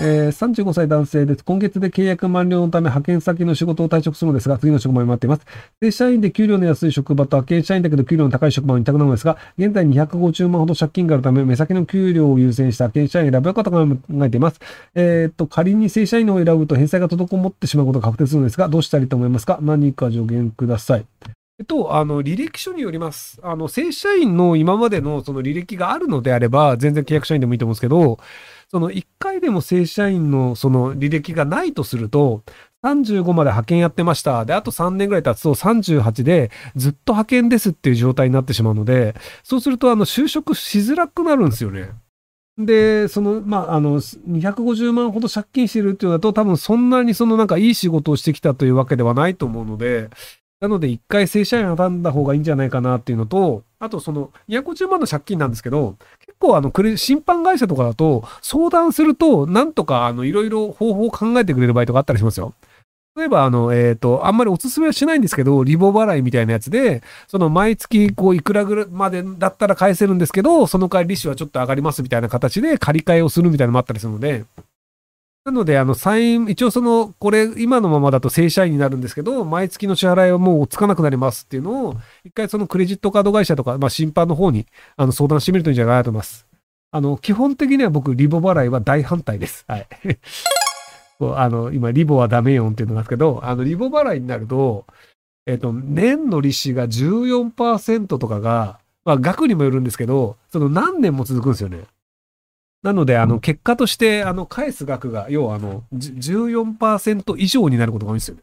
えー、35歳男性です。今月で契約満了のため派遣先の仕事を退職するのですが、次の職場に待っています。正社員で給料の安い職場と派遣社員だけど給料の高い職場にいたくなのですが、現在250万ほど借金があるため、目先の給料を優先した派遣社員を選ぶかと考えています。えー、っと、仮に正社員を選ぶと返済が滞ってしまうことが確定するのですが、どうしたらいいと思いますか？何か助言ください。えっと、あの、履歴書によります。あの、正社員の今までのその履歴があるのであれば、全然契約社員でもいいと思うんですけど、その1回でも正社員のその履歴がないとすると、35まで派遣やってました。で、あと3年ぐらい経つと38でずっと派遣ですっていう状態になってしまうので、そうするとあの就職しづらくなるんですよね。で、その、まあ、あの、250万ほど借金してるっていうのだと、多分そんなにそのなんかいい仕事をしてきたというわけではないと思うので、なので一回正社員を選んだ方がいいんじゃないかなっていうのと、あとその250万の借金なんですけど、結構あの、審判会社とかだと相談すると、なんとかあの、いろいろ方法を考えてくれる場合とかあったりしますよ。例えば、あの、えっ、ー、と、あんまりおすすめはしないんですけど、リボ払いみたいなやつで、その毎月、こう、いくらぐらいまでだったら返せるんですけど、その代わり利子はちょっと上がりますみたいな形で借り換えをするみたいなのもあったりするので、なので、あの、サイン、一応その、これ、今のままだと正社員になるんですけど、毎月の支払いはもうつかなくなりますっていうのを、一回そのクレジットカード会社とか、まあ、審判の方に、あの、相談してみるといいんじゃないかと思います。あの、基本的には僕、リボ払いは大反対です。はい。あの、今、リボはダメよっていうのがあるんですけど、あの、リボ払いになると、えっと、年の利子が14%とかが、まあ、額にもよるんですけど、その何年も続くんですよね。なので、あの、結果として、あの、返す額が、要は、あの、14%以上になることが多いんですよね。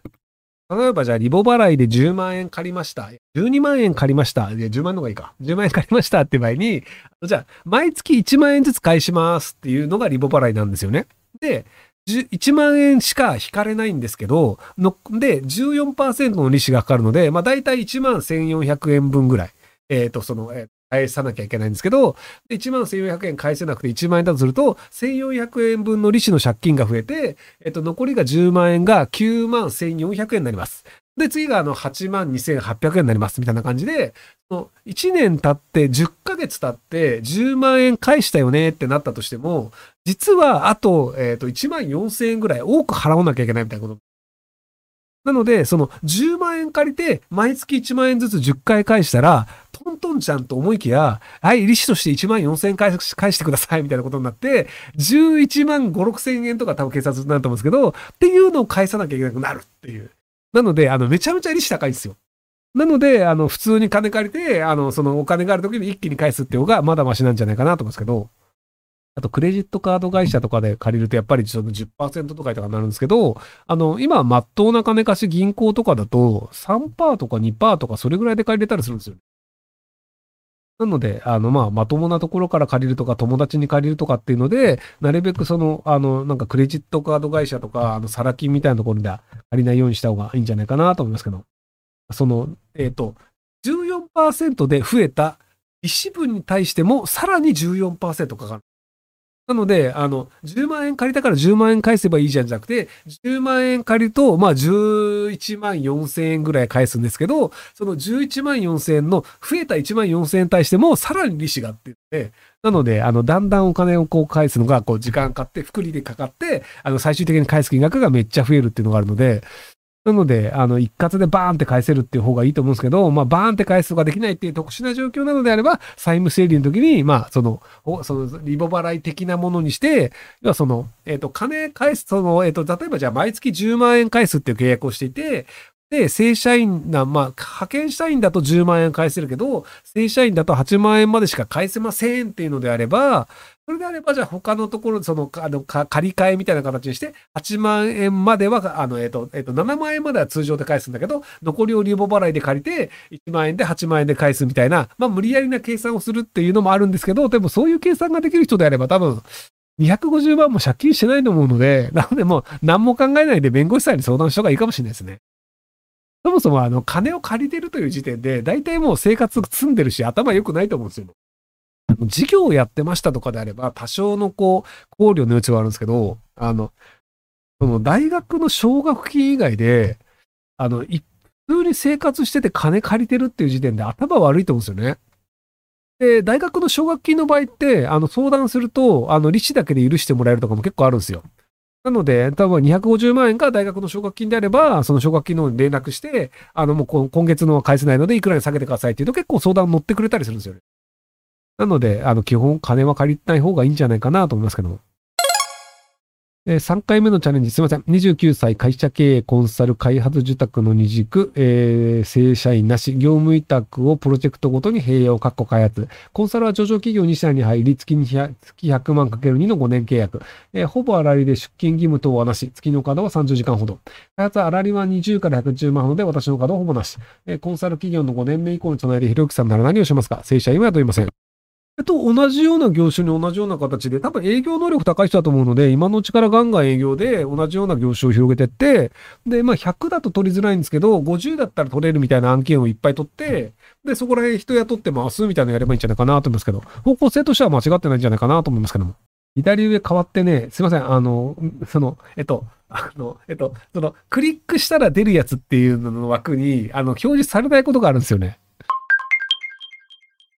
例えば、じゃあ、リボ払いで10万円借りました。12万円借りました。いや、10万の方がいいか。10万円借りましたって場合に、じゃあ、毎月1万円ずつ返しますっていうのがリボ払いなんですよね。で、1万円しか引かれないんですけど、ので、14%の利子がかかるので、まあ、大体1万1400円分ぐらい。えっ、ー、と、その、え返さなきゃいけないんですけど、1万1400円返せなくて1万円だとすると、1400円分の利子の借金が増えて、えっと、残りが10万円が9万1400円になります。で、次があの8万2800円になりますみたいな感じで、1年経って10ヶ月経って10万円返したよねってなったとしても、実はあと、えっ、と、1万4000円ぐらい多く払わなきゃいけないみたいなことなので、その10万円借りて、毎月1万円ずつ10回返したら、トントンちゃんと思いきや、はい、利子として1万4千円返返してください、みたいなことになって、11万5、6千円とか多分警察になると思うんですけど、っていうのを返さなきゃいけなくなるっていう。なので、あの、めちゃめちゃ利子高いんですよ。なので、あの、普通に金借りて、あの、そのお金がある時に一気に返すっていう方がまだマシなんじゃないかなと思うんですけど、あと、クレジットカード会社とかで借りると、やっぱりちょっと10%とかとかになるんですけど、あの、今、まっとうな金貸し銀行とかだと、3%とか2%とかそれぐらいで借りれたりするんですよ。なので、あの、まあ、まともなところから借りるとか、友達に借りるとかっていうので、なるべくその、あの、なんかクレジットカード会社とか、あの、サラ金みたいなところで借りないようにした方がいいんじゃないかなと思いますけど、その、えっ、ー、と、14%で増えた利子分に対しても、さらに14%かかる。なので、あの、10万円借りたから10万円返せばいいじゃんじゃなくて、10万円借りると、まあ、11万4千円ぐらい返すんですけど、その11万4千円の増えた1万4千円に対しても、さらに利子があって、なので、あの、だんだんお金をこう返すのが、こう、時間かかって、複利でかかって、あの、最終的に返す金額がめっちゃ増えるっていうのがあるので、なので、あの、一括でバーンって返せるっていう方がいいと思うんですけど、まあ、バーンって返すとかできないっていう特殊な状況なのであれば、債務整理の時に、まあ、その、その、リボ払い的なものにして、要はその、えっ、ー、と、金返す、その、えっ、ー、と、例えばじゃあ毎月10万円返すっていう契約をしていて、で、正社員な、まあ、派遣社員だと10万円返せるけど、正社員だと8万円までしか返せませんっていうのであれば、それであれば、じゃあ他のところ、その、あの、借り換えみたいな形にして、8万円までは、あの、えっ、と、えっ、と、7万円までは通常で返すんだけど、残りをリボ払いで借りて、1万円で8万円で返すみたいな、まあ、無理やりな計算をするっていうのもあるんですけど、でもそういう計算ができる人であれば、多分、250万も借金してないと思うので、なのでもう、何も考えないで弁護士さんに相談した方がいいかもしれないですね。そもそもあの、金を借りてるという時点で、大体もう生活積んでるし、頭良くないと思うんですよ。事業をやってましたとかであれば、多少のこう、考慮の余地はあるんですけど、あの、その大学の奨学金以外で、あの、普通に生活してて金借りてるっていう時点で頭悪いと思うんですよね。で、大学の奨学金の場合って、あの、相談すると、あの、利子だけで許してもらえるとかも結構あるんですよ。なので、多分250万円が大学の奨学金であれば、その奨学金の連絡して、あの、もう今月のは返せないので、いくらに下げてくださいっていうと結構相談乗ってくれたりするんですよね。なので、あの、基本金は借りない方がいいんじゃないかなと思いますけども。えー、3回目のチャレンジ、すいません。29歳、会社経営、コンサル、開発受託の二軸、えー、正社員なし、業務委託をプロジェクトごとに併用、確保開発。コンサルは上場企業2社に入り、月に月100万かける2の5年契約。えー、ほぼ粗利で出勤義務等はなし。月の稼働は30時間ほど。開発は粗利は20から110万ほどで、私の稼働はほぼなし。えー、コンサル企業の5年目以降に備えて、ひろゆきさんなら何をしますか？正社員は問いません？と同じような業種に同じような形で、多分営業能力高い人だと思うので、今のうちからガンガン営業で同じような業種を広げてって、で、まあ100だと取りづらいんですけど、50だったら取れるみたいな案件をいっぱい取って、で、そこら辺人雇って回すみたいなのやればいいんじゃないかなと思いますけど、方向性としては間違ってないんじゃないかなと思いますけども。左上変わってね、すいません、あの、その、えっと、あの、えっと、その、クリックしたら出るやつっていうのの枠に、あの、表示されないことがあるんですよね。